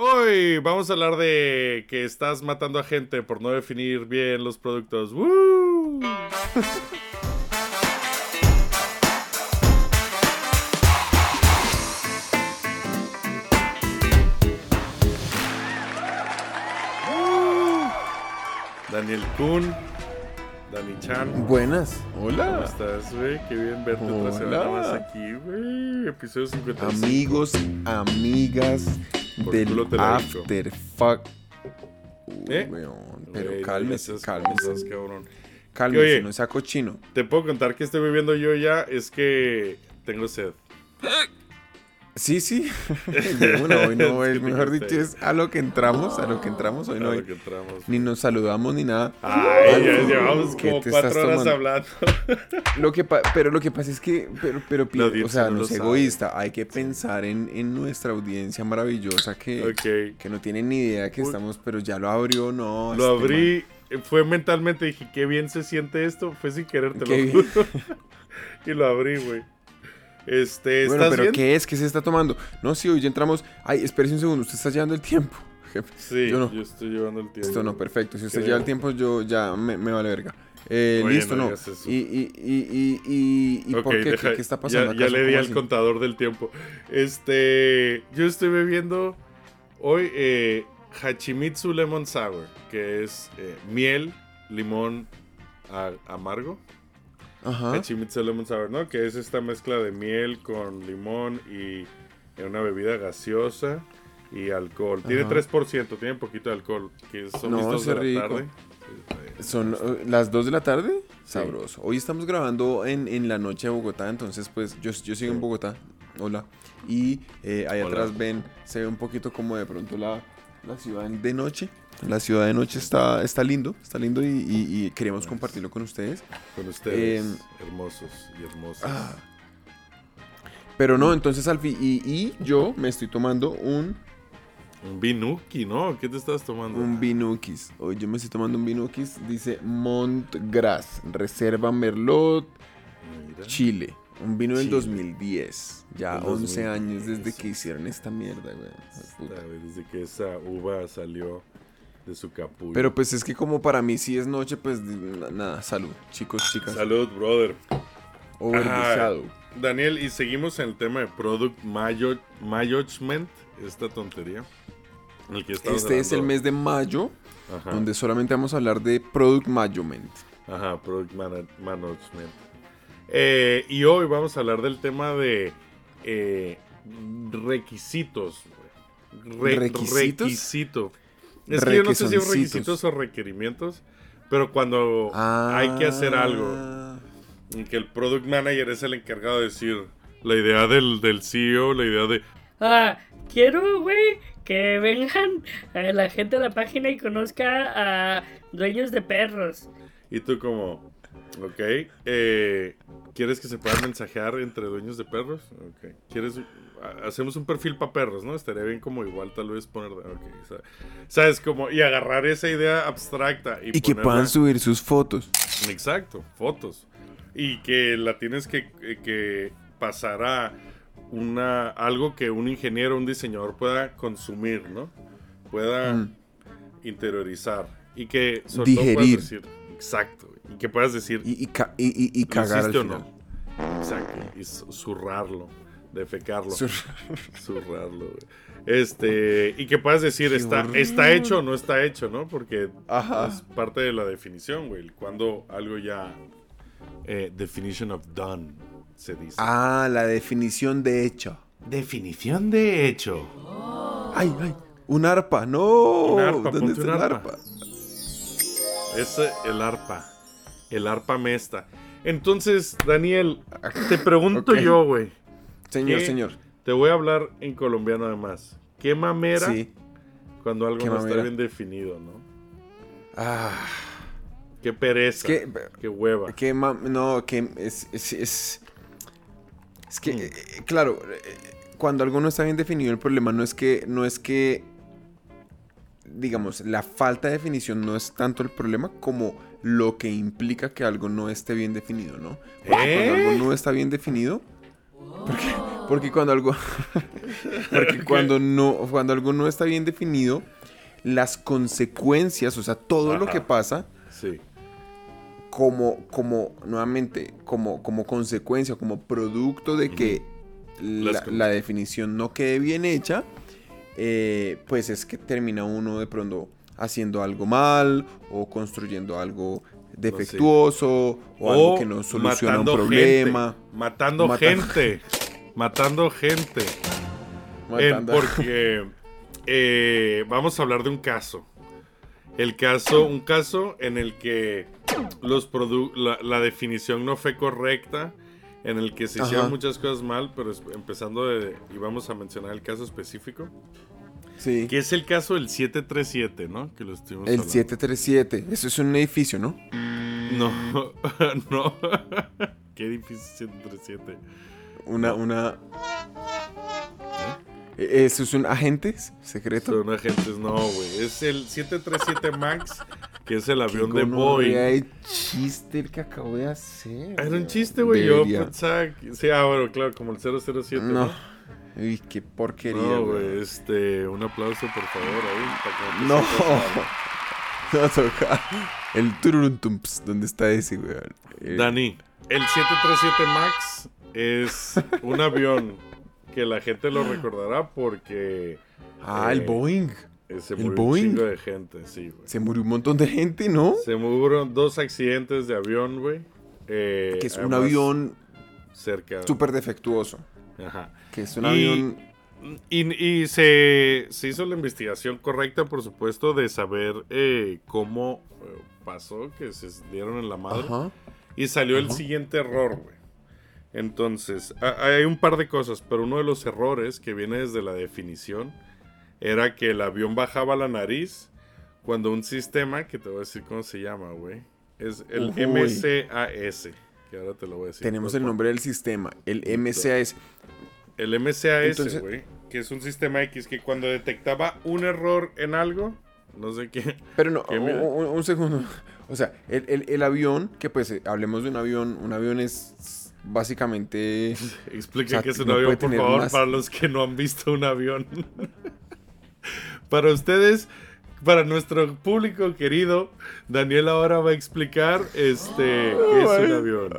Hoy vamos a hablar de que estás matando a gente por no definir bien los productos. ¡Woo! Daniel Kuhn, Dani Chan. Buenas. ¿Cómo Hola. estás, güey? Qué bien verte otra semana más aquí, güey. Episodio 55. Amigos, amigas Por del. After Fuck. Uy, ¿Eh? weón, pero cálmese, esas cálmese. cosas, cabrón. Cálmese, oye. no sea cochino. Te puedo contar que estoy bebiendo yo ya, es que tengo sed. Sí, sí. Una, hoy no, Es mejor dicho, es a lo que entramos, a lo que entramos. Hoy A no lo hay- que entramos. ni nos saludamos ni nada. Ay, ya llevamos ¿qué como te cuatro estás horas tomando? hablando. Lo que pero lo que pasa es que, pero, pero o sea, no no es egoísta, hay que pensar en, en nuestra audiencia maravillosa que, que no tiene ni idea que Uy. estamos, pero ya lo abrió, no. Lo este abrí, fue mentalmente, dije, qué bien se siente esto. Fue sin querer, te Qué lo juro. y lo abrí, güey. Este, Bueno, ¿estás pero bien? ¿qué es? ¿Qué se está tomando? No, sí, hoy ya entramos. Ay, espérese un segundo, usted está llevando el tiempo. jefe. Sí, yo yo, no. estoy llevando el tiempo. Esto no, perfecto. Si usted lleva el tiempo, yo ya me, me vale verga. Eh, Oye, listo, no no. Y, y, y, y, y, y Ok, ¿por qué? deja- ¿Qué, qué está pasando? Ya, ya le di ¿Cómo al así? contador del tiempo. Este, yo estoy bebiendo hoy eh, Hachimitsu Lemon Sour, que es eh, miel, limón amargo. Ajá. Hachimitsu Lemon Sour, ¿no? Que es esta mezcla de miel con limón y una bebida gaseosa y alcohol. Tiene Ajá. 3%, tiene poquito de alcohol. Que son No, dos ese de la rico. tarde. Son las 2 de la tarde. Sí. Sabroso. Hoy estamos grabando en, en la noche de Bogotá, entonces pues yo, yo sigo en Bogotá. Hola. Y eh, ahí Hola. atrás ven, se ve un poquito como de pronto la, la ciudad de noche. La ciudad de noche está, está lindo, está lindo y, y- y queríamos Nice. compartirlo con ustedes. Con ustedes, Em, hermosos y hermosas. Ah. Pero no, entonces Alfi, y, y yo me estoy tomando un, Un binuki, ¿no? ¿Qué te estás tomando? un Binukis. Hoy yo me estoy tomando un Binukis, dice Montgras, Reserva Merlot, Mira. Chile. Un vino del Chile. 2010. Ya Del 11 años 2010. desde que hicieron esta mierda, güey. Desde que esa uva salió de su capullo. Pero pues es que como para mí sí es noche, pues na- nada, salud, chicos, chicas. Salud, brother. Overdosado. Daniel, y seguimos en el tema de Product Mayo- Management, esta tontería. el que Este es el mes de mayo, Ajá, donde solamente vamos a hablar de Product Management. ajá, Product Mana- Management. Eh, y hoy vamos a hablar del tema de eh, requisitos. Re- ¿Requisitos? Requisito. Es que yo no sé si son requisitos o requerimientos, pero cuando hay que hacer algo, y que el product manager es el encargado de decir la idea del, del CEO, la idea de Ah, quiero, güey, que vengan eh, la gente a la página y conozca a dueños de perros. Y tú como, ok, eh, ¿quieres que se puedan mensajear entre dueños de perros? Ok, ¿quieres? Ha- Hacemos un perfil para perros, ¿no? Estaría bien como igual tal vez poner, ok, sa- ¿sabes? Como, y agarrar esa idea abstracta y, Y que puedan subir sus fotos. Exacto, fotos. Y que la tienes que, que pasar a una, algo que un ingeniero, un diseñador pueda consumir, ¿no? Pueda Mm. interiorizar. Y que sobre todo Digerir. puedas decir, exacto. Y que puedas decir, Y, y, ca- y, y- y ¿lo cagar al final. no? Exacto. Y zurrarlo, defecarlo, zurrarlo. güey. Este, y que puedas decir, está, está hecho o no está hecho, ¿no? Porque Ajá. es parte de la definición, güey. Cuando algo ya. eh, definition of done, se dice. Ah, la definición de hecho. Definición de hecho. Ay, ay. Un arpa, no. Un arpa, ¿Dónde ponte está un el arpa. arpa? Es el arpa. El arpa mesta. Entonces, Daniel, te pregunto yo, güey. Señor, ¿Qué? señor. Te voy a hablar en colombiano además. ¿Qué mamera Sí. cuando algo ¿Qué no está bien definido, no? Ah, Qué pereza. Qué hueva. mam- no, que es, es, es, es que, Mm. eh, claro, eh, cuando algo no está bien definido, el problema no es que, no es que, digamos, la falta de definición no es tanto el problema como lo que implica que algo no esté bien definido, ¿no? Porque ¿Eh? cuando algo no está bien definido, porque, Porque cuando algo. porque cuando no. Cuando algo no está bien definido, las consecuencias, o sea, todo lo que pasa, Sí. como, como, nuevamente, como, como consecuencia, como producto de que la, la definición no quede bien hecha, eh, pues es que termina uno de pronto haciendo algo mal o construyendo algo defectuoso o, algo que no soluciona un matando problema. gente, matando Mata- gente. matando gente. En- matando- porque eh, vamos a hablar de un caso. El caso, un caso en el que los produ- la, la definición no fue correcta, en el que se hicieron Ajá. muchas cosas mal, pero es- empezando de, y vamos a mencionar el caso específico, sí. que es el caso del 737, ¿no? Que lo estuvimos El hablando. 737. Eso es un edificio, ¿no? No, no. Qué difícil 737. Una, una. ¿E- ¿Eso es un agente secreto? Son agentes, no, güey. Es el 737 MAX, que es el avión de Boeing. de chiste el que acabo de hacer. Era un chiste, güey. Yo pensaba que... Sí, ah, bueno, claro, como el 007, ¿no? No. Uy, qué porquería. No, güey. Este, un aplauso, por favor, ahí. No. No toca. El turuntumps, ¿dónde está ese, güey? Eh. Dani, el 737 MAX es un avión que la gente lo recordará porque Ah, el eh, Boeing. eh, se ¿El murió un Boeing? chingo de gente, sí, güey. Se murió un montón de gente, ¿no? Se murieron dos accidentes de avión, güey. Eh, Que es un avión cerca. súper defectuoso. Ajá. Que es un Y- avión. Y, y se, se hizo la investigación correcta, por supuesto, de saber eh, cómo eh, pasó que se dieron en la madre. Ajá. Y salió el siguiente error, güey. Entonces, hay un par de cosas, pero uno de los errores que viene desde la definición era que el avión bajaba la nariz cuando un sistema, que te voy a decir cómo se llama, güey, es el. MCAS, que ahora te lo voy a decir. Tenemos el nombre del sistema, el MCAS. El MCAS, güey, que es un sistema X que cuando detectaba un error en algo, no sé qué, Pero no, ¿Qué un, segundo. O sea, el, el- el avión, que pues eh, hablemos de un avión, un avión es básicamente... explica O sea, qué es un no avión, por favor, más- para los que no han visto un avión. para ustedes, para nuestro público querido, Daniel ahora va a explicar este qué es un avión.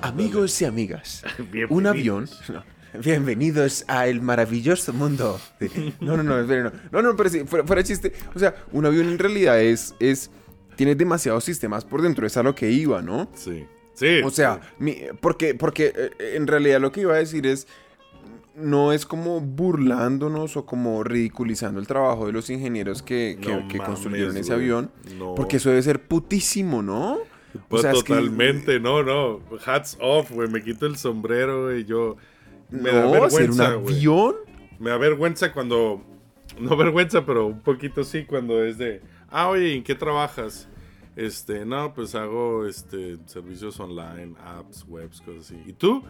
Amigos y amigas, un avión... no, bienvenidos a el maravilloso mundo. de- No, no, no, espera, no. No, no, pero sí, fuera, fuera chiste. O sea, un avión en realidad es... es tiene demasiados sistemas por dentro, es a lo que iba, ¿no? Sí. Sí. O sea, mi- porque, porque eh, en realidad lo que iba a decir es, no es como burlándonos o como ridiculizando el trabajo de los ingenieros que, que- No que mames, construyeron ese güey. avión, No. porque eso debe ser putísimo, ¿no? Pues sea, es que- totalmente, no, no. Hats off, güey. Me quito el sombrero, güey. Yo. Me da ser un vergüenza, güey. avión. Me da vergüenza cuando. No vergüenza, pero un poquito sí, cuando es de. Ah, oye, ¿en qué trabajas? Este, no, pues hago este servicios online, apps, webs, cosas así. ¿Y tú?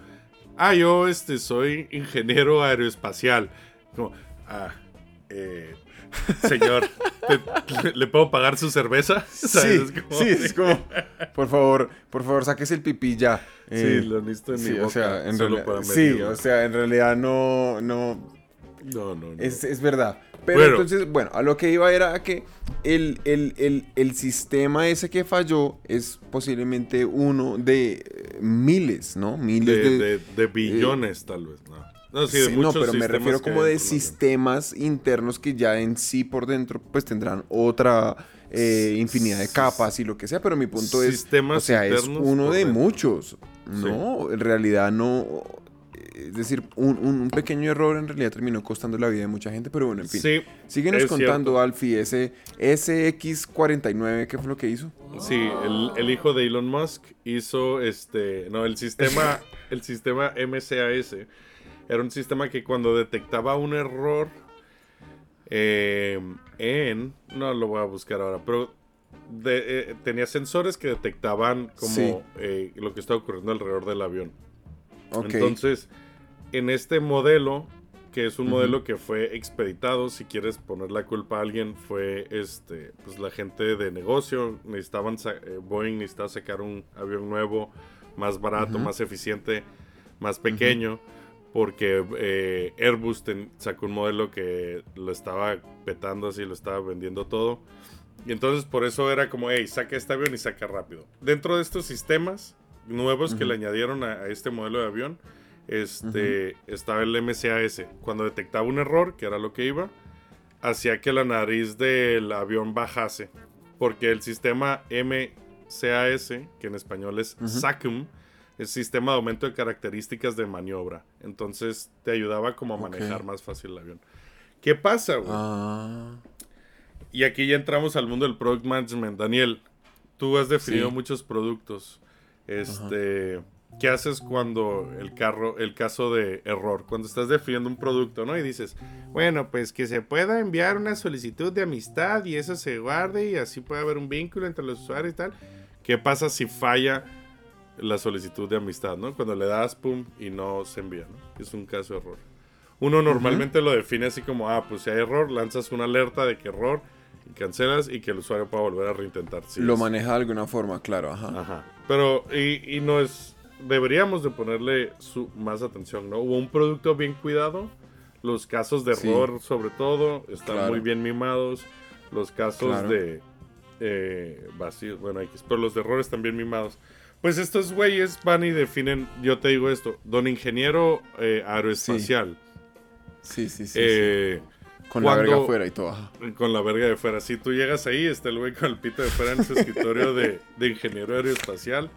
Ah, yo este soy ingeniero aeroespacial. Como, ah, eh, señor, ¿te- ¿le puedo pagar su cerveza? Sí. Es como- sí, es como, por favor, por favor, sáquese el pipí ya. Eh, Sí, lo necesito en sí, mi boca. o sea, en solo realidad, para sí, o sea, en realidad no, no, No, no, no. Es, es verdad. Pero Bueno. entonces, bueno, a lo que iba era a que el, el- el- el sistema ese que falló es posiblemente uno de eh, miles, ¿no? Miles de, de... de- de billones, tal vez, ¿no? No, sí, de Sí, no, pero me refiero como de sistemas internos que ya en sí por dentro pues tendrán otra eh, infinidad de capas y lo que sea, pero mi punto es, Sistemas o sea, es uno de muchos, ¿no? En realidad no, es decir, un, un- pequeño error en realidad terminó costando la vida de mucha gente, pero bueno, en fin. Sí, Síguenos es contando, cierto. Alfie, ese SX49, ¿qué fue lo que hizo? Sí, el, el hijo de Elon Musk hizo este. No, el sistema. el sistema MCAS era un sistema que cuando detectaba un error eh, en. No lo voy a buscar ahora, pero de- eh, tenía sensores que detectaban como Sí. eh, lo que estaba ocurriendo alrededor del avión. Ok. Entonces, en este modelo, que es un Ujú. modelo que fue expeditado, si quieres poner la culpa a alguien, fue este, pues la gente de negocio, necesitaban, eh, Boeing necesitaba sacar un avión nuevo, más barato, Ujú. más eficiente, más pequeño, porque eh, Airbus ten- sacó un modelo que lo estaba petando así, lo estaba vendiendo todo. Y entonces por eso era como, hey, saca este avión y saca rápido. Dentro de estos sistemas nuevos que Ujú. le añadieron a, a este modelo de avión, este, estaba el MCAS. Cuando detectaba un error, que era lo que iba, hacía que la nariz del avión bajase. Porque el sistema MCAS, que en español es Ujú. SACM, es sistema de aumento de características de maniobra. Entonces te ayudaba como a manejar más fácil el avión. ¿Qué pasa, güey? Ah. Y aquí ya entramos al mundo del product management. Daniel, tú has definido Sí. muchos productos. Este, ¿qué haces cuando el carro, el caso de error, cuando estás definiendo un producto, ¿no? Y dices, bueno, pues que se pueda enviar una solicitud de amistad y eso se guarde y así puede haber un vínculo entre los usuarios y tal. ¿Qué pasa si falla la solicitud de amistad, ¿no? Cuando le das pum y no se envía, ¿no? Es un caso de error. Uno normalmente lo define así como, ah, pues si hay error, lanzas una alerta de que error y cancelas y que el usuario pueda volver a reintentar. Sí, Lo es- maneja de alguna forma, claro, ajá. Ajá. Pero, y, y no es. Deberíamos de ponerle su, más atención, ¿no? Hubo un producto bien cuidado. Los casos de Sí. error, sobre todo, están Claro. muy bien mimados. Los casos Claro. de eh, vacíos, bueno, X, pero los de error están bien mimados. Pues estos güeyes van y definen, yo te digo esto, don ingeniero eh, aeroespacial. Sí, sí, sí. sí. eh, Con la verga afuera y todo, con la verga de fuera. Si tú llegas ahí, está el güey con el pito de fuera en su escritorio de, de ingeniero aeroespacial.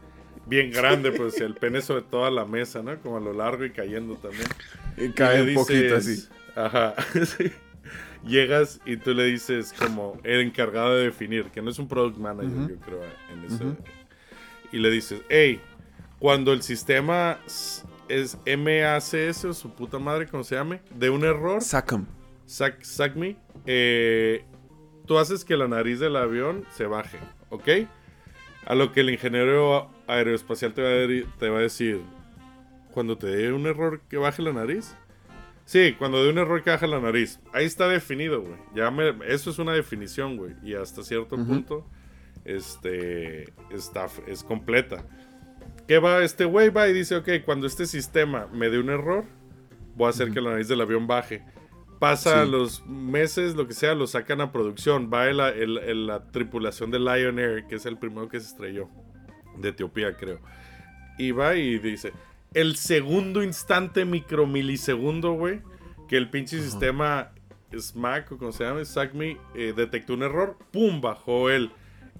Bien grande, pues el pene sobre toda la mesa, ¿no? Como a lo largo y cayendo también. Y Y cae le un poquito así. Ajá. sí. Llegas y tú le dices como el encargado de definir, que no es un product manager, yo creo, en ese. Ujú. Y le dices, hey, cuando el sistema es MACS o su puta madre, como se llame, de un error, Sacam. Sac, Sacme, eh, tú haces que la nariz del avión se baje, ¿ok? A lo que el ingeniero aeroespacial te va a, te va a decir, cuando te dé un error que baje la nariz. Sí, cuando dé un error que baje la nariz. Ahí está definido, güey. Ya me- eso es una definición, güey. Y hasta cierto punto, este, está, es completa. ¿Qué va? Este güey va y dice, ok, cuando este sistema me dé un error, voy a hacer que la nariz del avión baje. Pasa Sí. los meses, lo que sea, lo sacan a producción. Va el- el- el- la tripulación de Lion Air, que es el primero que se estrelló. De Etiopía, creo. Y va y dice, el segundo instante micromilisegundo, güey, que el pinche sistema SMAC, o como se llama, SACME, eh, detectó un error, ¡pum! Bajó el...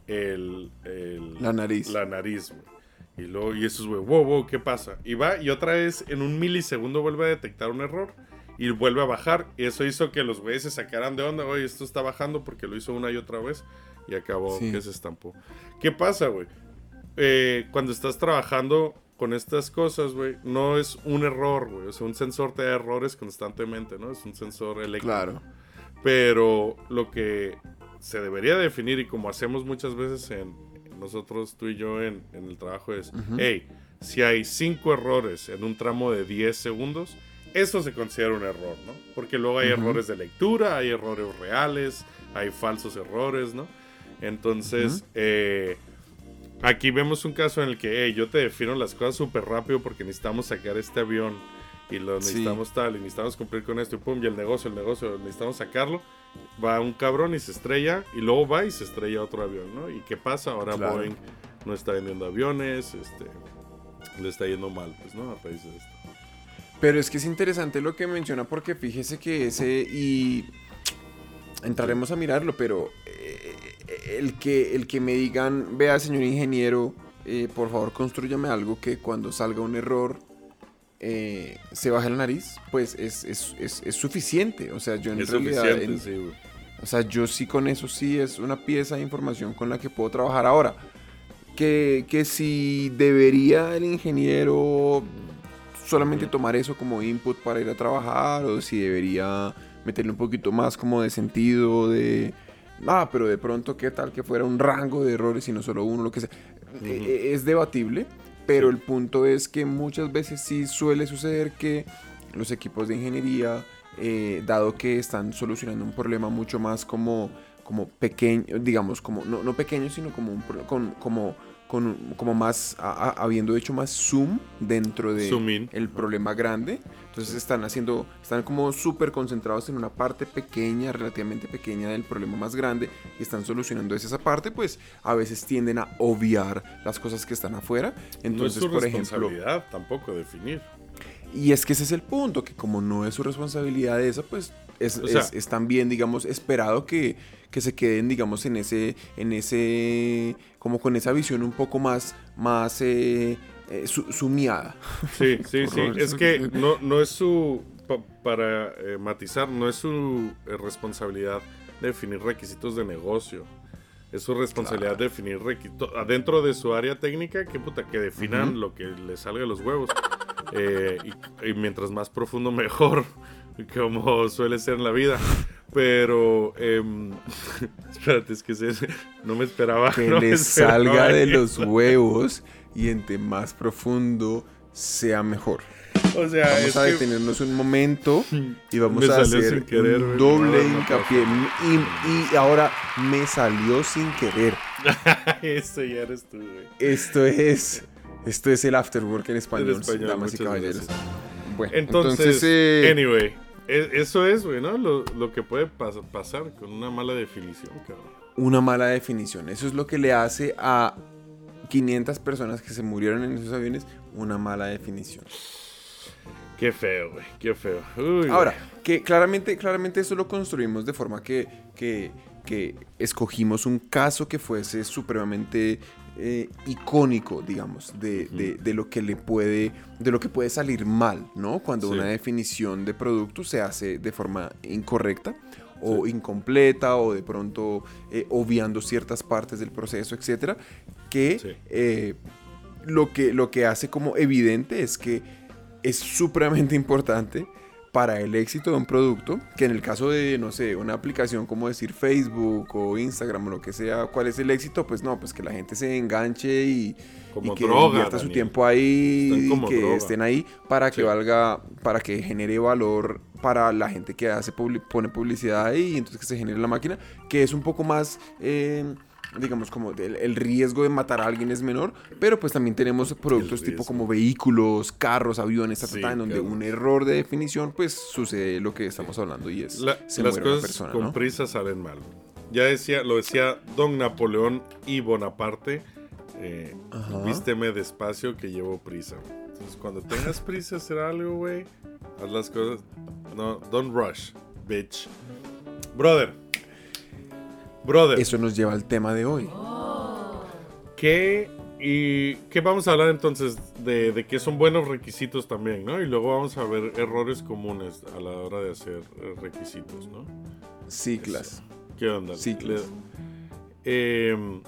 el, el- La nariz. La nariz, güey. Y luego, y eso es, güey, wow, wow, ¿qué pasa? Y va y otra vez en un milisegundo vuelve a detectar un error y vuelve a bajar. Y eso hizo que los güeyes se sacaran de onda, oye, esto está bajando porque lo hizo una y otra vez y acabó Sí. que se estampó. ¿Qué pasa, güey? Eh, cuando estás trabajando con estas cosas, güey, no es un error, güey. O sea, un sensor te da errores constantemente, ¿no? Es un sensor eléctrico. Claro. Pero lo que se debería definir y como hacemos muchas veces en nosotros, tú y yo en, en el trabajo es, hey, si hay cinco errores en un tramo de 10 segundos, eso se considera un error, ¿no? Porque luego hay errores de lectura, hay errores reales, hay falsos errores, ¿no? Entonces, eh, aquí vemos un caso en el que, hey, yo te defino las cosas súper rápido porque necesitamos sacar este avión y lo Sí. necesitamos tal y necesitamos cumplir con esto y pum, y el negocio, el negocio, necesitamos sacarlo. Va un cabrón y se estrella y luego va y se estrella otro avión, ¿no? ¿Y qué pasa? Ahora Claro. Boeing no está vendiendo aviones, este, le está yendo mal, pues, ¿no? A raíz de esto. Pero es que es interesante lo que menciona porque fíjese que ese y entraremos a mirarlo, pero eh, el que el que me digan, vea señor ingeniero, eh, por favor construyame algo que cuando salga un error eh, se baje la nariz, pues es, es, es- es suficiente. O sea, yo en realidad, en- sí, o sea, yo sí con eso sí es una pieza de información con la que puedo trabajar ahora. Que, que si debería el ingeniero solamente tomar eso como input para ir a trabajar o si debería meterle un poquito más como de sentido de... Ah, pero de pronto qué tal que fuera un rango de errores y no solo uno, lo que sea. Eh, Es debatible, pero el punto es que muchas veces sí suele suceder que los equipos de ingeniería, eh, dado que están solucionando un problema mucho más como, como pequeño, digamos, como, no, no pequeño, sino como, un, con, como, con como más, a- a- habiendo hecho más zoom dentro de Zoom el problema grande. Entonces están haciendo, están como súper concentrados en una parte pequeña, relativamente pequeña del problema más grande y están solucionando esa parte, pues a veces tienden a obviar las cosas que están afuera. Entonces, no es su por ejemplo, responsabilidad tampoco definir. y es que ese es el punto, que como no es su responsabilidad esa, pues es, O sea- es- es también, digamos, esperado que, que se queden, digamos, en ese, en ese, como con esa visión un poco más, más eh, eh, su- sumiada. Sí, sí, sí. Es que no, no es su. pa- para eh, matizar, no es su eh, responsabilidad definir requisitos de negocio. Es su responsabilidad definir requisitos. Adentro de su área técnica, que puta, que definan lo que les salga de los huevos. Eh, y, y mientras más profundo, mejor. Como suele ser en la vida. Pero. em, espérate, es que se- no me esperaba. Que no esperaba salga de eso. los huevos y entre más profundo sea mejor. O sea, Vamos a detenernos un momento y vamos a hacer querer, un doble No, no hincapié. Y, y ahora me salió sin querer. Ese ya eres tú, güey. Esto es, esto es el afterwork en español, En español, damas y caballeros. Bueno, Entonces, entonces, eh, anyway, eso es, güey, ¿no? Lo, lo que puede pas- pasar con una mala definición, cabrón. una mala definición. Eso es lo que le hace a 500 personas que se murieron en esos aviones una mala definición. Qué feo, güey, qué feo. Uy, Ahora, que claramente, claramente eso lo construimos de forma que, que, que escogimos un caso que fuese supremamente eh, icónico, digamos, de, de- de lo que le puede, de lo que puede salir mal, ¿no? Cuando Sí. una definición de producto se hace de forma incorrecta o incompleta o de pronto eh, obviando ciertas partes del proceso, etcétera, que Sí. eh, lo que lo que hace como evidente es que es supremamente importante para el éxito de un producto, que en el caso de, no sé, una aplicación como decir Facebook o Instagram o lo que sea, ¿cuál es el éxito? Pues no, pues que la gente se enganche y, Como y que droga, invierta su tiempo ahí y que droga. estén ahí para que Sí. valga, para que genere valor para la gente que hace pone publicidad ahí y entonces que se genere la máquina, que es un poco más... eh, digamos como el, el riesgo de matar a alguien es menor, pero pues también tenemos productos tipo como vehículos, carros, aviones, Sí, en donde carros. un error de definición pues sucede lo que estamos hablando y es La- se las muere una cosas persona, con ¿no? prisa salen mal. Ya decía, lo decía Don Napoleón y Bonaparte. eh, vísteme despacio que llevo prisa. Entonces, cuando tengas prisa hacer algo, güey, haz las cosas. No, don't rush, bitch. Brother. Brother. Eso nos lleva al tema de hoy. ¿Qué, y, ¿Qué vamos a hablar entonces de, de qué son buenos requisitos también, ¿no? Y luego vamos a ver errores comunes a la hora de hacer eh, requisitos, ¿no? Ciclas. ¿Qué onda? Ciclos. Le- eh,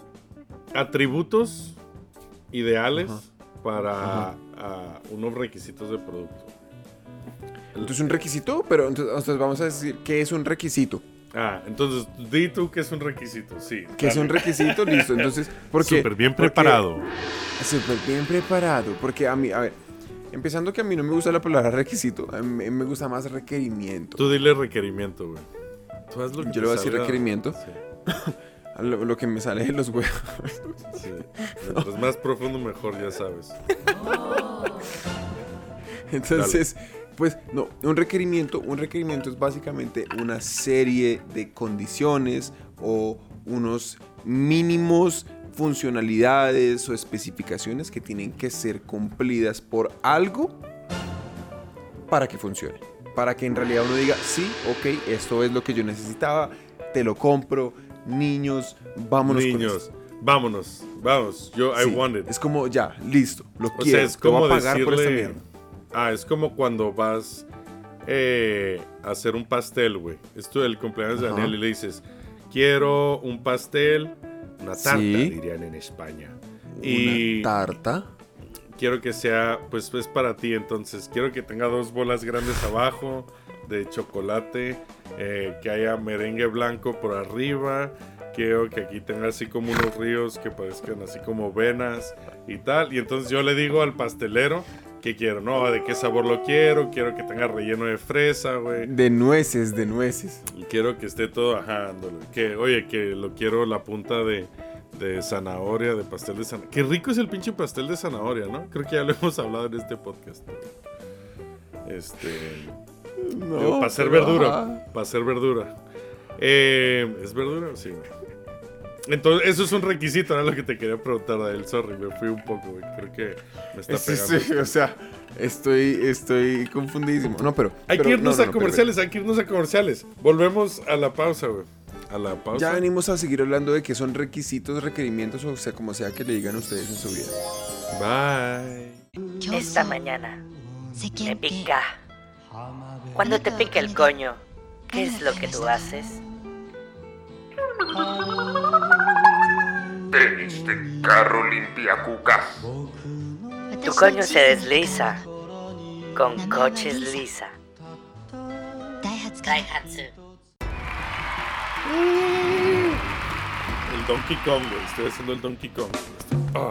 atributos ideales Ajá. para Ajá. unos requisitos de producto. Entonces un requisito, pero entonces, entonces vamos a decir qué es un requisito. Ah, entonces, di tú que es un requisito, sí. ¿Qué es un requisito? Listo. Entonces, porque Súper bien preparado. Súper bien preparado. Porque a mí, a ver, empezando que a mí no me gusta la palabra requisito, a mí me gusta más requerimiento. Tú dile requerimiento, güey. Tú haz lo que Yo le voy a decir requerimiento. Sí, Lo, lo que me sale de los huevos. sí. Mientras más profundo, mejor, ya sabes. Entonces, pues no, un requerimiento, un requerimiento es básicamente una serie de condiciones o unos mínimos funcionalidades o especificaciones que tienen que ser cumplidas por algo para que funcione. Para que en realidad uno diga, sí, ok, esto es lo que yo necesitaba, te lo compro, niños, vámonos con Niños, esto. vámonos, vamos. Yo, I want it. Es como, ya, listo, lo O quiero, sea, es voy como a pagar por esta mierda. Ah, es como cuando vas eh, a hacer un pastel, güey. Es tu- el cumpleaños de. Daniel y le dices: Quiero un pastel, una tarta, Sí. dirían en España. Una Y tarta. quiero que sea, pues es para ti, entonces quiero que tenga dos bolas grandes abajo de chocolate, eh, que haya merengue blanco por arriba, quiero que aquí tenga así como unos ríos que parezcan así como venas y tal, y entonces yo le digo al pastelero que quiero, no, de qué sabor lo quiero, quiero que tenga relleno de fresa, güey. De nueces, de nueces. Y quiero que esté todo, ajá, ándale, que, oye, que lo quiero la punta de, de zanahoria, de pastel de zanahoria. Qué rico es el pinche pastel de zanahoria, ¿no? Creo que ya lo hemos hablado en este podcast. Este. No, para ser verdura. Para ser verdura. Eh, ¿Es verdura? Sí, güey. Entonces, eso es un requisito, era lo que te quería preguntar él. Sorry, me fui un poco, güey. Creo que me está Sí, pegando. sí, o sea, estoy, estoy confundidísimo. No, pero. Hay pero- que irnos no, no, a pero- comerciales, hay que irnos a comerciales. Volvemos a la pausa, güey. A la pausa. Ya venimos a seguir hablando de que son requisitos, requerimientos, o sea, como sea que le digan ustedes en su vida. Bye. Esta mañana me pica. Cuando te pica el coño, ¿qué es lo que tú haces? Tenis de carro limpia cuca. Tu coño se desliza con coches lisa. Daihatsu. El Donkey Kong, güey. Estoy haciendo el Donkey Kong. Ah.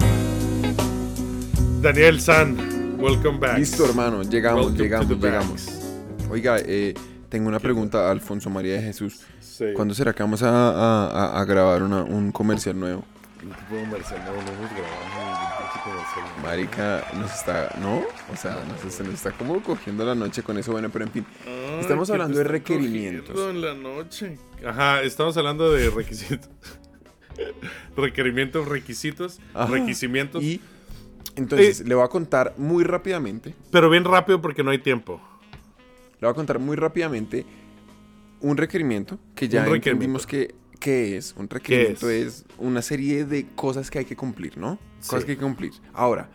Daniel San, welcome back. Listo, hermano, llegamos, Welcome llegamos, llegamos. backs. Oiga, eh, tengo una pregunta a Alfonso María de Jesús. Sí. ¿Cuándo será que vamos a, a- a- a grabar una- un comercial nuevo? De comercial, no, no hemos grabado ningún pinche comercial. Marica, nos está, ¿no? O sea, nos, se nos está como cogiendo la noche con eso, bueno, pero en fin. Ay, Estamos ¿qué hablando de requerimientos. en la noche. Ajá, estamos hablando de requisitos. Requerimientos, requisitos, Ajá. requisimientos. Y entonces, Eh. le voy a contar muy rápidamente, Pero bien rápido porque no hay tiempo. le voy a contar muy rápidamente un requerimiento que ya Un requerimiento. entendimos que, que es. Un requerimiento es? una serie de cosas que hay que cumplir, ¿no? Cosas Sí. que hay que cumplir. Ahora,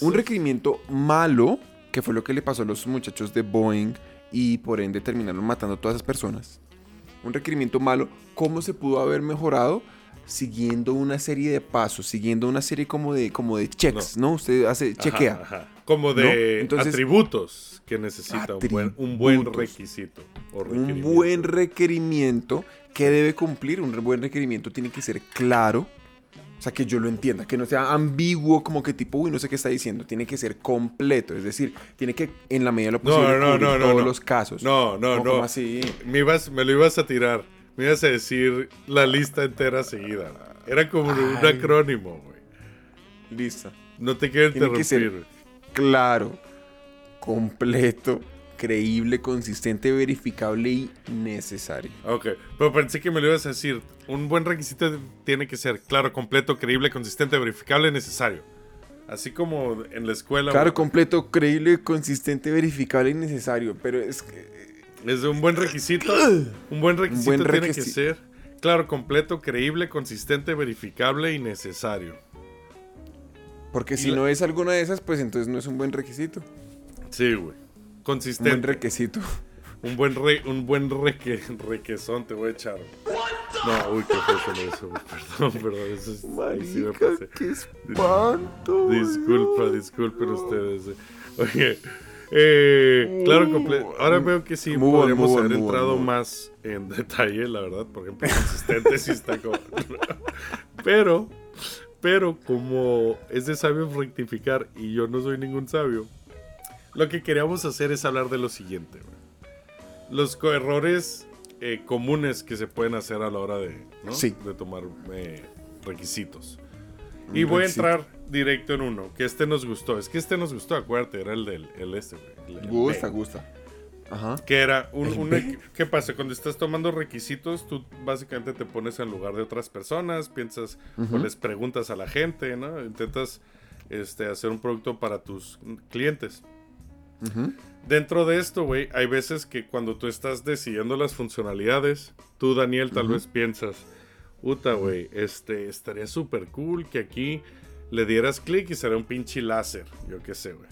Un requerimiento malo, que fue lo que le pasó a los muchachos de Boeing y por ende terminaron matando a todas esas personas. Un requerimiento malo, ¿cómo se pudo haber mejorado? Siguiendo una serie de pasos, siguiendo una serie como de, como de checks, ¿no? Usted hace, Ajá, chequea. ajá. Como de ¿No? Entonces- atributos que necesita un buen, un buen requisito. o Un buen requerimiento que debe cumplir. Un buen requerimiento tiene que ser claro. O sea, que yo lo entienda, que no sea ambiguo, como que tipo, uy, no sé qué está diciendo. Tiene que ser completo, es decir, tiene que, en la medida de lo posible, no, cubrir no, no, todos los casos. No, no, no. ¿Cómo así? Me, ibas, me lo ibas a tirar. Me ibas a decir la lista entera seguida. Era como un acrónimo, güey. Listo. No te quiero Tiene que ser- interrumpir. Claro, completo, creíble, consistente, verificable y necesario. Ok, pero pensé que me lo ibas a decir. Un buen requisito tiene que ser claro, completo, creíble, consistente, verificable, necesario. Así como en la escuela. Claro, completo, creíble, consistente, verificable y necesario. Pero es que. Es un buen requisito. Un buen requisito buen tiene que ser claro, completo, creíble, consistente, verificable y necesario. Porque Y si la- no es alguna de esas, pues entonces no es un buen requisito. Sí, güey. Un buen Consistente. requisito. Un buen re, un buen reque, requesón te voy a echar. No, uy, qué fue con eso. Perdón, perdón, eso es, ahí sí me Marica, pasé. qué espanto. Disculpa, disculpen ustedes. eh. Oye, eh, claro, ahora veo que sí podríamos haber entrado más en detalle, la verdad. Por ejemplo, consistente sí está como... pero, pero como es de sabios rectificar y yo no soy ningún sabio, lo que queríamos hacer es hablar de lo siguiente. güey. Los co- errores eh, comunes que se pueden hacer a la hora de, ¿no? Sí. de tomar eh, requisitos. Un Y voy a entrar directo en uno, que este nos gustó. Es que este nos gustó, acuérdate, era el del el este, güey. el- Gusta, gusta. Ajá. Que era un, ¿Qué pasa? Cuando estás tomando requisitos, tú básicamente te pones en lugar de otras personas, piensas o Ujú. les preguntas a la gente, ¿no? Intentas este, hacer un producto para tus clientes. Dentro de esto, güey, hay veces que cuando tú estás decidiendo las funcionalidades, tú, Daniel, tal vez piensas, puta, güey, este, estaría súper cool que aquí le dieras clic y será un pinche láser, yo qué sé, güey.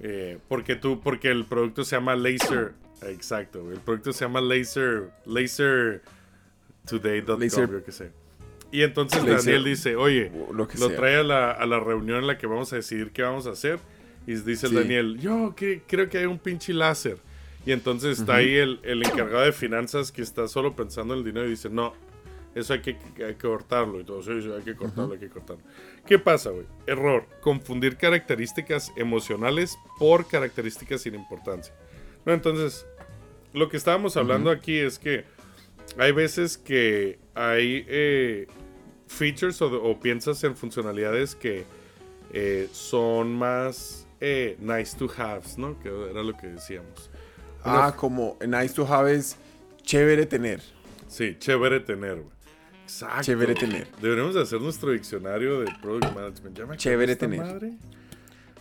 Eh, porque tú, porque el producto se llama Laser, exacto, el producto se llama Laser, Laser- yo qué sé. Y entonces Daniel dice, oye, Lo lo trae a la, a la reunión en la que vamos a decidir qué vamos a hacer. Y dice el Sí. Daniel, yo que- creo que hay un pinche láser. Y entonces está ahí el, el encargado de finanzas que está solo pensando en el dinero y dice, no, eso hay que, hay que cortarlo. Y todo, sí, hay que cortarlo, hay que cortarlo. ¿Qué pasa, güey? Error. Confundir características emocionales por características sin importancia. No, entonces, lo que estábamos hablando aquí es que hay veces que hay eh, features o, o piensas en funcionalidades que eh, son más eh, nice to haves, ¿no? Que era lo que decíamos. Ah, como nice to have es chévere tener. Sí, chévere tener, güey. Exacto. Chévere tener. Deberíamos de hacer nuestro diccionario de Product Management. ¿Ya me acordé Chévere tener. madre?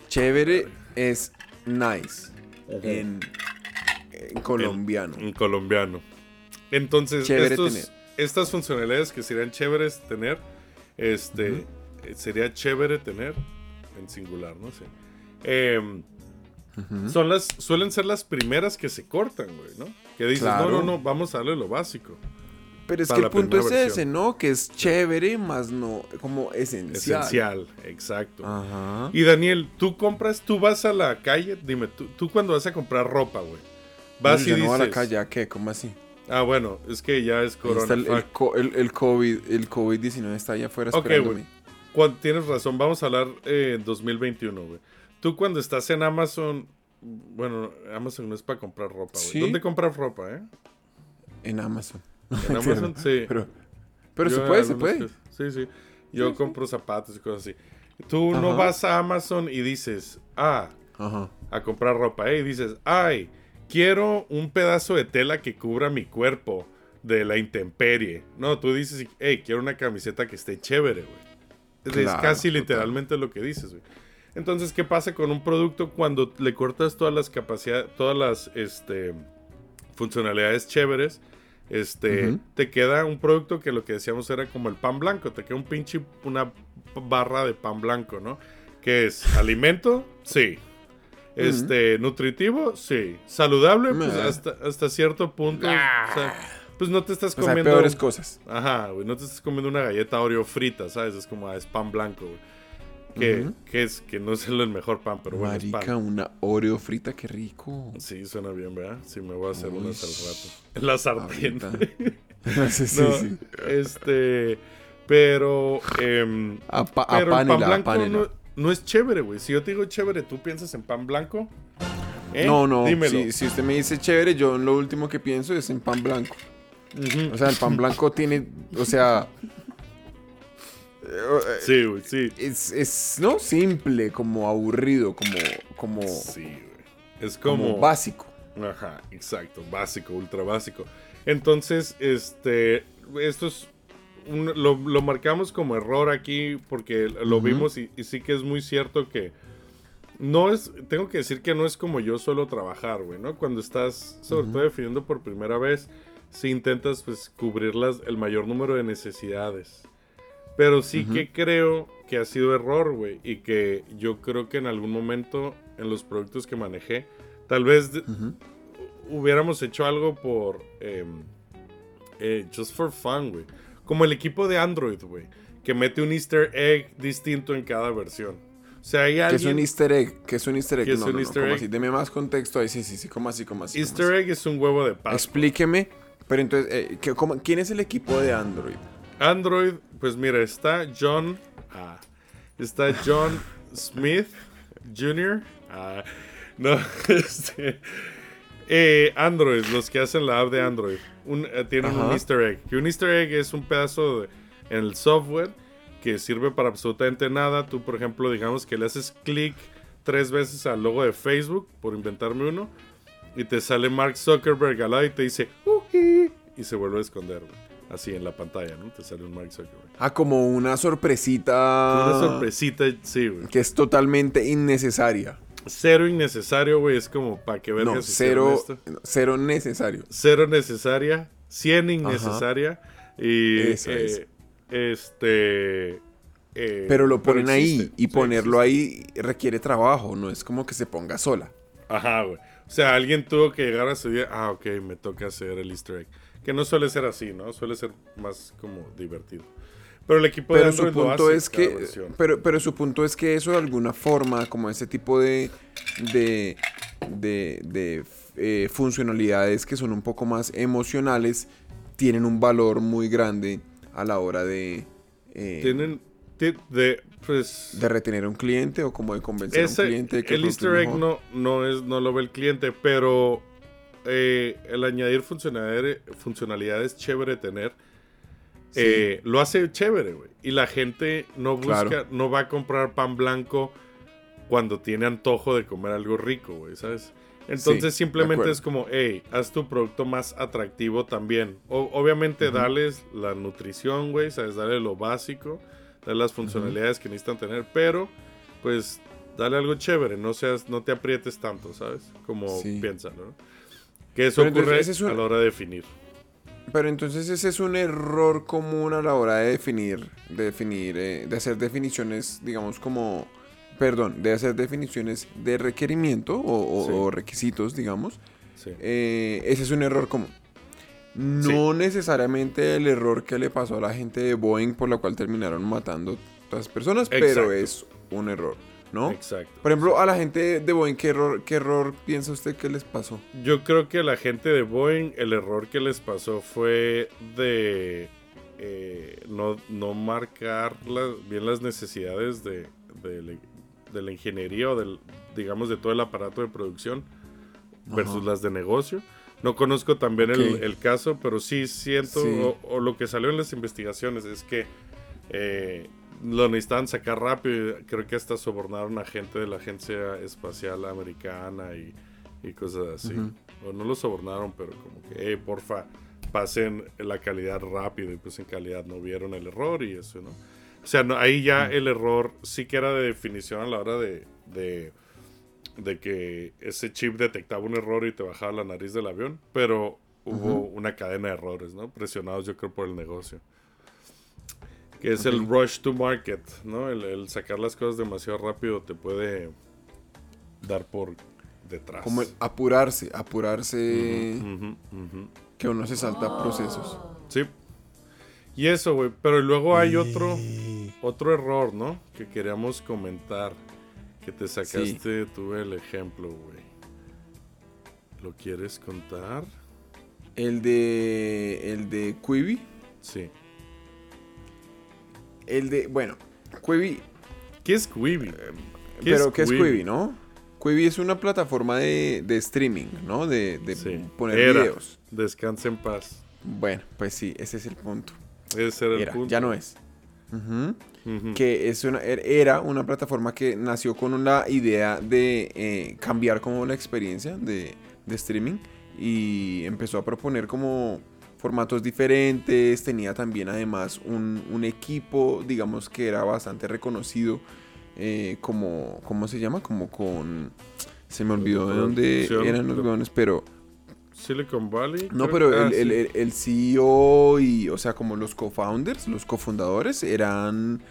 Chévere es nice en, en colombiano. En colombiano. Entonces, Chévere estos- tener. estas funcionalidades que serían chéveres tener, este, eh, sería chévere tener en singular, no sé. Em, son las, suelen ser las primeras que se cortan, güey, ¿no? Que dices, Claro. no, no, no, vamos a darle lo básico. Pero es que el punto es ese. ¿no? Que es chévere, más no como esencial. Esencial, exacto. Ajá. Y Daniel, tú compras, tú vas a la calle, dime, tú, tú cuando vas a comprar ropa, güey. Vas Yo y no voy a la dices, calle, ¿a qué? ¿Cómo así? ah, bueno, es que ya es corona. está el, el COVID, el COVID-19 está allá afuera Ok, esperándome. güey. Cuan- Tienes razón, vamos a hablar eh, en 2021, güey. Tú cuando estás en Amazon, bueno, Amazon no es para comprar ropa, güey. Sí. ¿Dónde compras ropa, eh? En Amazon. En Amazon, sí. Pero, pero se puede, se puede. cosas- Sí, sí. Yo compro zapatos y cosas así. Tú no vas a Amazon y dices, ah, Ajá. a comprar ropa, ¿eh? Y dices, ay, quiero un pedazo de tela que cubra mi cuerpo de la intemperie. No, tú dices, hey, quiero una camiseta que esté chévere, güey. Es- casi total. literalmente lo que dices, güey. Entonces, ¿qué pasa con un producto cuando le cortas todas las capacidades, todas las este, funcionalidades chéveres? Este, te queda un producto que lo que decíamos era como el pan blanco, te queda un pinche, una barra de pan blanco, ¿no? Que es alimento, sí. Este, nutritivo, sí. Saludable, pues hasta, hasta cierto punto. o sea, pues no te estás comiendo. peores cosas. Ajá, güey, no te estás comiendo una galleta Oreo frita, ¿sabes? Es como, ah, es pan blanco, güey. Que, es, que no es el mejor pan, pero bueno, es Marica, pan. una Oreo frita, qué rico. Sí, suena bien, ¿verdad? Sí, me voy a hacer Uy, unas al rato. En la sartén. sí, sí, No, sí. Este, pero, Apa- pero el pan blanco no, no es chévere, güey. Si yo te digo chévere, ¿tú piensas en pan blanco? ¿Eh? No, no. Si, si usted me dice chévere, yo lo último que pienso es en pan blanco. O sea, el pan blanco tiene, o sea, eh, Sí, güey, sí. es, es, no simple, como aburrido, como, como, Sí, güey. Es como como... básico. Ajá, exacto, básico, ultra básico. Entonces, este, esto es, un- lo, lo marcamos como error aquí porque lo vimos y, y sí que es muy cierto que no es, tengo que decir que no es como yo suelo trabajar, güey, ¿no? Cuando estás, sobre todo definiendo por primera vez, si intentas, pues, cubrir las, el mayor número de necesidades. Pero sí que creo que ha sido error, güey, y que yo creo que en algún momento en los productos que manejé, tal vez hubiéramos hecho algo por. em, eh, just for fun, güey. Como el equipo de Android, güey. Que mete un Easter egg distinto en cada versión. O sea, hay ¿Qué es un alguien. Easter egg? ¿Qué es un Easter egg? ¿Qué es no, un no, no, easter ¿cómo egg? así? Deme más contexto ahí, sí, sí, sí, ¿cómo así, cómo así? cómo Easter egg es un huevo de paso. Explíqueme, pero entonces, eh, ¿qué- cómo- ¿quién es el equipo de Android? Android, pues mira, está John. ah, está John Smith Jr. ah, no, este. eh, Android, los que hacen la app de Android, un- eh, tienen un. Easter egg. Que un Easter egg es un pedazo de- en el software que sirve para absolutamente nada. Tú, por ejemplo, digamos que le haces clic tres veces al logo de Facebook, por inventarme uno, y te sale Mark Zuckerberg al lado y te dice, y se vuelve a esconder, güey. Así en la pantalla, ¿no? Te sale un Mark Zuckerberg. Ah, como una sorpresita. Una sorpresita, sí, güey. Que es totalmente innecesaria. Cero innecesario, güey. Es como, ¿para qué vergas No, cero, esto? cero necesario. Cero necesaria, 100 innecesaria. Y Eso eh, es. este. eh, Pero lo ponen ahí y sí, ponerlo existe. ahí requiere trabajo, no es como que se ponga sola. Ajá, güey. O sea, alguien tuvo que llegar a su día. Ah, ok, me toca hacer el Easter egg. Que no suele ser así, ¿no? Suele ser más como divertido. Pero el equipo de Pero su Android lo punto hace es que, pero, pero su punto es que eso de alguna forma, como ese tipo de, de, de, de, eh, funcionalidades que son un poco más emocionales, tienen un valor muy grande a la hora de, eh, Tienen. ti- De, pues. de retener a un cliente o como de convencer a Ese- un cliente de que el Easter egg mejor. no, no, es, no lo ve el cliente, pero eh, el añadir funcionalidades, funcionalidades chévere tener eh, lo hace chévere, güey. Y la gente no busca, Claro. no va a comprar pan blanco cuando tiene antojo de comer algo rico, güey, ¿sabes? Entonces simplemente es como, hey, haz tu producto más atractivo también. O- obviamente dales la nutrición, güey, ¿sabes? Dale lo básico, dale las funcionalidades que necesitan tener, pero pues dale algo chévere, no seas, no te aprietes tanto, ¿sabes? Como Sí. piensan, ¿no? Que eso Pero ocurre ese es un- a la hora de definir. Pero entonces ese es un error común a la hora de definir, de definir, eh, de hacer definiciones, digamos como, perdón, de hacer definiciones de requerimiento o, o- Sí. o requisitos, digamos. Sí. Eh, ese es un error común. No necesariamente el error que le pasó a la gente de Boeing por la cual terminaron matando a las personas, pero es un error, ¿no? Exacto. Por ejemplo, a la gente de Boeing, ¿qué error, qué error piensa usted que les pasó? Yo creo que a la gente de Boeing el error que les pasó fue de eh, no, no marcar la- bien las necesidades de, de la- de la ingeniería o del, digamos, de todo el aparato de producción versus Ajá. las de negocio. No conozco también el, caso, pero sí siento, Sí. O, o lo que salió en las investigaciones es que eh, lo necesitaban sacar rápido. Creo que hasta sobornaron a gente de la Agencia Espacial Americana y, y cosas así. O no lo sobornaron, pero como que, hey, porfa, pasen la calidad rápido. Y pues en calidad no vieron el error y eso, ¿no? O sea, no, ahí ya el error sí que era de definición a la hora de, de, de que ese chip detectaba un error y te bajaba la nariz del avión, pero hubo una cadena de errores, ¿no? Presionados yo creo por el negocio. Que es el rush to market, ¿no? El, el sacar las cosas demasiado rápido te puede dar por detrás. Como el apurarse, apurarse, que uno se salta procesos. Sí. Y eso, güey. Pero luego hay otro, otro error, ¿no? Que queríamos comentar. Que te sacaste tú el ejemplo, güey. ¿Lo quieres contar? El de, el de Quibi, Sí. El de, bueno, Quibi, ¿Qué es Quibi? pero ¿qué es Quibi, no? Quibi es una plataforma de, de streaming, ¿no? De, de Sí. poner Era. videos. Descansa en paz. Bueno, pues sí, ese es el punto. Ese era el Era, punto. ya no es. Que es una, er- era una plataforma que nació con una idea de eh, cambiar como la experiencia de, de streaming y empezó a proponer como formatos diferentes, tenía también además un, un equipo, digamos que era bastante reconocido, eh, como, ¿cómo se llama? Como con... Se me olvidó de dónde eran los weones, pero... Silicon Valley. No, pero ah, el, el- sí. el- el CEO y, o sea, como los co-founders, los cofundadores, eran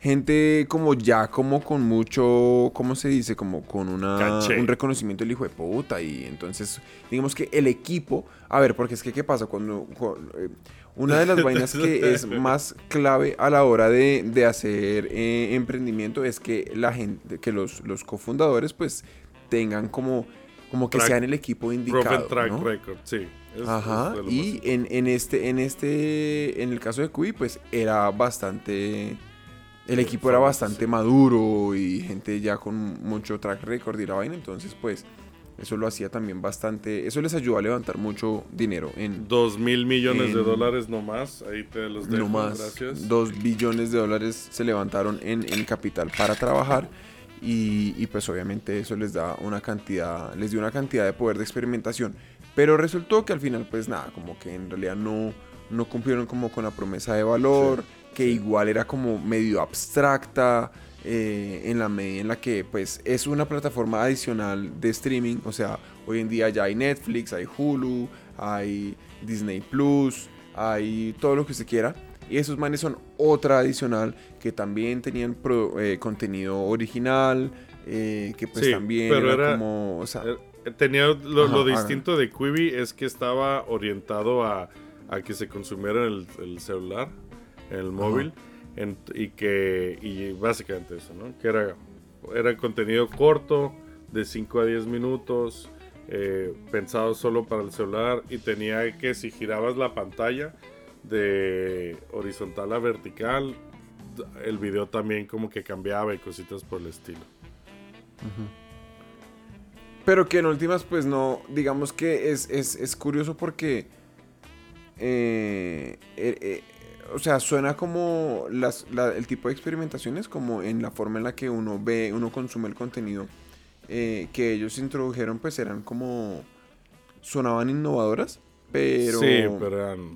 gente como ya como con mucho, ¿cómo se dice? Como con una, Caché. un reconocimiento del hijo de puta. Y entonces, digamos que el equipo, a ver, porque es que, ¿qué pasa? Cuando, cu- eh, una de las vainas que es más clave a la hora de, de hacer eh, emprendimiento es que la gente, que los, los cofundadores, pues, tengan como, como que Track- sean el equipo indicado. Track ¿no? Record, sí. Es- Ajá, es y en, en este, en este, en el caso de Cuy, pues era bastante, el equipo era bastante maduro y gente ya con mucho track record y la vaina, entonces pues eso lo hacía también bastante, eso les ayudó a levantar mucho dinero en Dos mil millones de en- dólares nomás. Ahí te los dejo. no más, Gracias. dos billones de dólares se levantaron en, en capital para trabajar y, y, pues obviamente eso les da una cantidad, les dio una cantidad de poder de experimentación, pero resultó que al final pues nada, como que en realidad no, no cumplieron como con la promesa de valor, que igual era como medio abstracta, eh, en la medida en la que pues es una plataforma adicional de streaming, o sea, hoy en día ya hay Netflix, hay Hulu, hay Disney Plus, hay todo lo que usted quiera. Y esos manes son otra adicional que también tenían pro- eh, contenido original, eh, que pues Sí, también pero era, era- como, o sea, Eh, Tenía lo, Ajá, lo distinto de Quibi es que estaba orientado a, a que se consumiera el, el celular, el móvil, y que y básicamente eso, ¿no? Que era, era contenido corto, de 5 a 10 minutos, eh, pensado solo para el celular, y tenía que si girabas la pantalla de horizontal a vertical, el video también como que cambiaba y cositas por el estilo. Pero que en últimas, pues no, digamos que es, es, es curioso porque, eh, eh, o sea, suena como las, la- el tipo de experimentaciones, como en la forma en la que uno ve, uno consume el contenido eh, que ellos introdujeron, pues eran como, sonaban innovadoras, pero, sí, pero eran.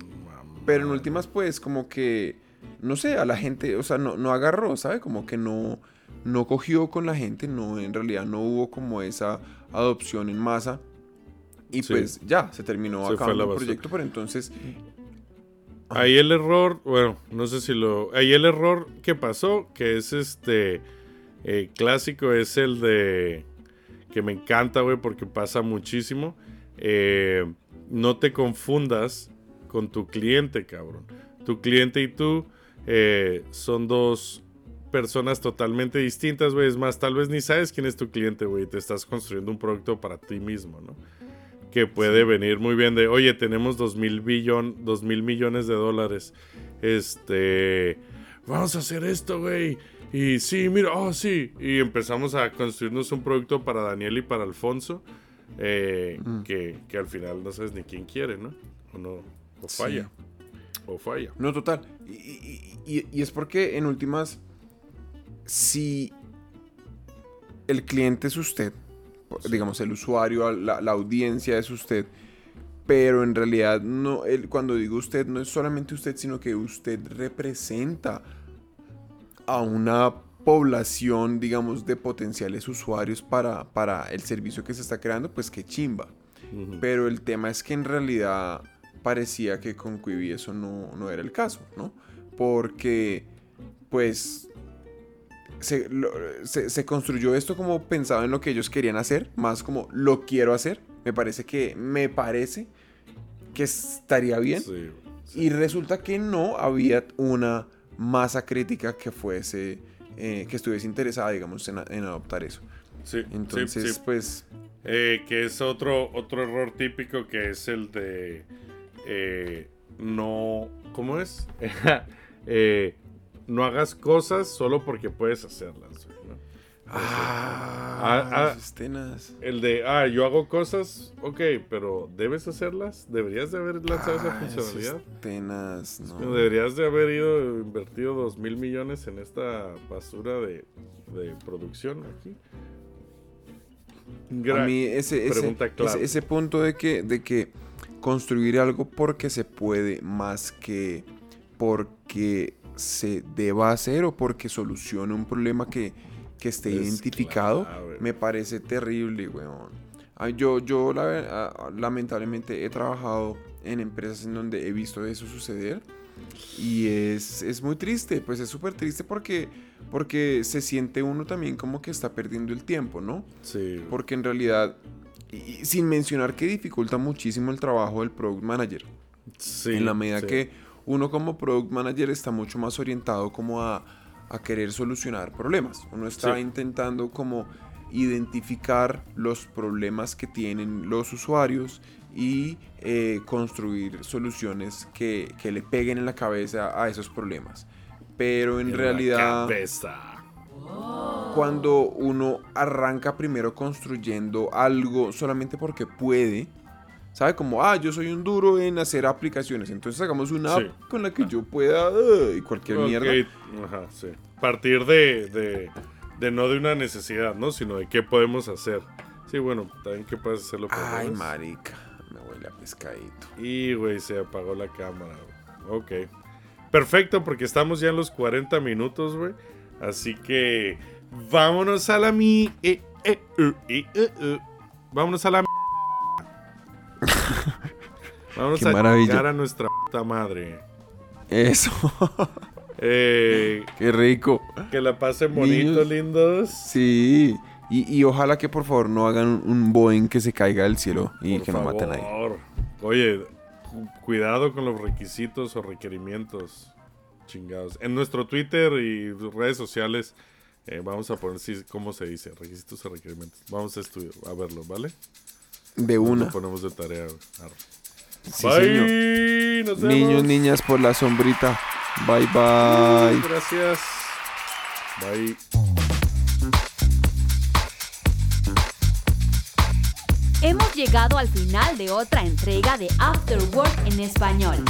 pero en últimas, pues como que, no sé, a la gente, o sea, no, no agarró, ¿sabe? Como que no, no cogió con la gente, no, en realidad no hubo como esa adopción en masa. Y Sí. pues ya, se terminó Se acabando el proyecto, pero entonces Ahí el error, bueno, no sé si lo. Ahí el error que pasó, que es este eh, clásico, es el de. Que me encanta, güey, porque pasa muchísimo. Eh, no te confundas con tu cliente, cabrón. Tu cliente y tú eh, son dos personas totalmente distintas, güey. Es más, tal vez ni sabes quién es tu cliente, güey. Te estás construyendo un producto para ti mismo, ¿no? Que puede venir muy bien de, oye, tenemos dos mil billón, dos mil millones de dólares. Este, vamos a hacer esto, güey. Y sí, mira, oh, sí. Y empezamos a construirnos un producto para Daniel y para Alfonso. eh, Mm. que, que al final no sabes ni quién quiere, ¿no? O no, o falla. O falla. No, total. Y- y es porque en últimas, si el cliente es usted, digamos el usuario, la, la audiencia es usted, pero en realidad no, el- cuando digo usted no es solamente usted, sino que usted representa a una población, digamos, de potenciales usuarios para, para el servicio que se está creando, pues qué chimba. Pero el tema es que en realidad parecía que con Quibi eso no, no era el caso, ¿no? Porque, pues, se, lo- se- se construyó esto como pensado en lo que ellos querían hacer, más como lo quiero hacer. Me parece que, me parece que estaría bien. Sí, Y resulta que no había una masa crítica que fuese, eh, que estuviese interesada, digamos, en, adoptar eso. sí, sí, Entonces, sí. pues, Eh, que es otro, otro error típico que es el de eh, no. ¿Cómo es? Eh, no hagas cosas solo porque puedes hacerlas. ah, ah, tenas. El de, ah, yo hago cosas, ok, pero ¿debes hacerlas? ¿Deberías de haber lanzado esa Ah, funcionalidad? esos tenas, no. Deberías de haber ido invertido dos mil millones en esta basura de, de producción aquí. A mí ese, ese, pregunta clave. ese, ese punto de que, de que construir algo porque se puede más que porque se deba hacer o porque solucione un problema que, que esté Es identificado, clave. me parece terrible, weón. Ah, Yo, yo la ah, lamentablemente he trabajado en empresas en donde he visto eso suceder y es, es muy triste, pues es súper triste porque, porque se siente uno también como que está perdiendo el tiempo, ¿no? Sí, Porque en realidad, y- y sin mencionar que dificulta muchísimo el trabajo del product manager. sí, en la medida sí. que uno como product manager está mucho más orientado como a, a querer solucionar problemas. Uno está Sí. intentando como identificar los problemas que tienen los usuarios y eh, construir soluciones que, que le peguen en la cabeza a esos problemas. Pero en, En realidad cuando uno arranca primero construyendo algo solamente porque puede, ¿sabe? Como, ah, yo soy un duro en hacer aplicaciones, entonces hagamos una Sí. app con la que yo pueda uh, y cualquier Ok, mierda. Ajá, sí. Partir de, de, de no de una necesidad, ¿no? Sino de qué podemos hacer. Sí, bueno, también qué puedes hacerlo por Ay, marica, me huele a pescadito. Y, güey, se apagó la cámara. güey. Ok. Perfecto, porque estamos ya en los 40 minutos, güey. Así que vámonos a la mi. eh, eh, eh, eh, eh, eh. Vámonos a la. Qué a maravilla. llegar a nuestra puta madre. Eso, Eh, qué rico. que la pasen bonito, Niños. lindos. Sí, y, y ojalá que por favor no hagan un, Boeing que se caiga del cielo y Por que no maten a nadie. favor. Oye, cu- cuidado con los requisitos o requerimientos chingados. En nuestro Twitter y redes sociales eh, vamos a poner sí, cómo se dice, requisitos o requerimientos. Vamos a estudiar, a verlo, ¿vale? De Lo una. ponemos de tarea. Arre. Sí, Bye. señor. Nos Niños, vemos. niñas, por la sombrita. Bye, bye. Gracias. Bye. Hemos llegado al final de otra entrega de After Work en español.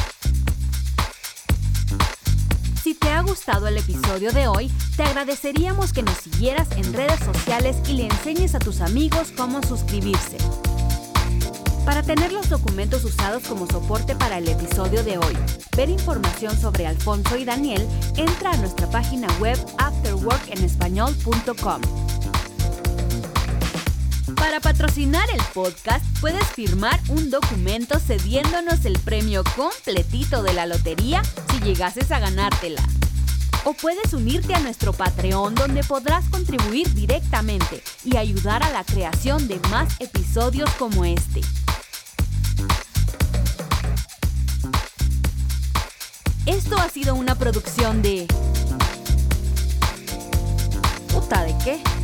ha gustado el episodio de hoy, te agradeceríamos que nos siguieras en redes sociales y le enseñes a tus amigos cómo suscribirse. Para tener los documentos usados como soporte para el episodio de hoy, ver información sobre Alfonso y Daniel, entra a nuestra página web afterworkenespañol.com. Para patrocinar el podcast, puedes firmar un documento cediéndonos el premio completito de la lotería si llegases a ganártela. O puedes unirte a nuestro Patreon donde podrás contribuir directamente y ayudar a la creación de más episodios como este. Esto ha sido una producción de... ¿Puta de qué?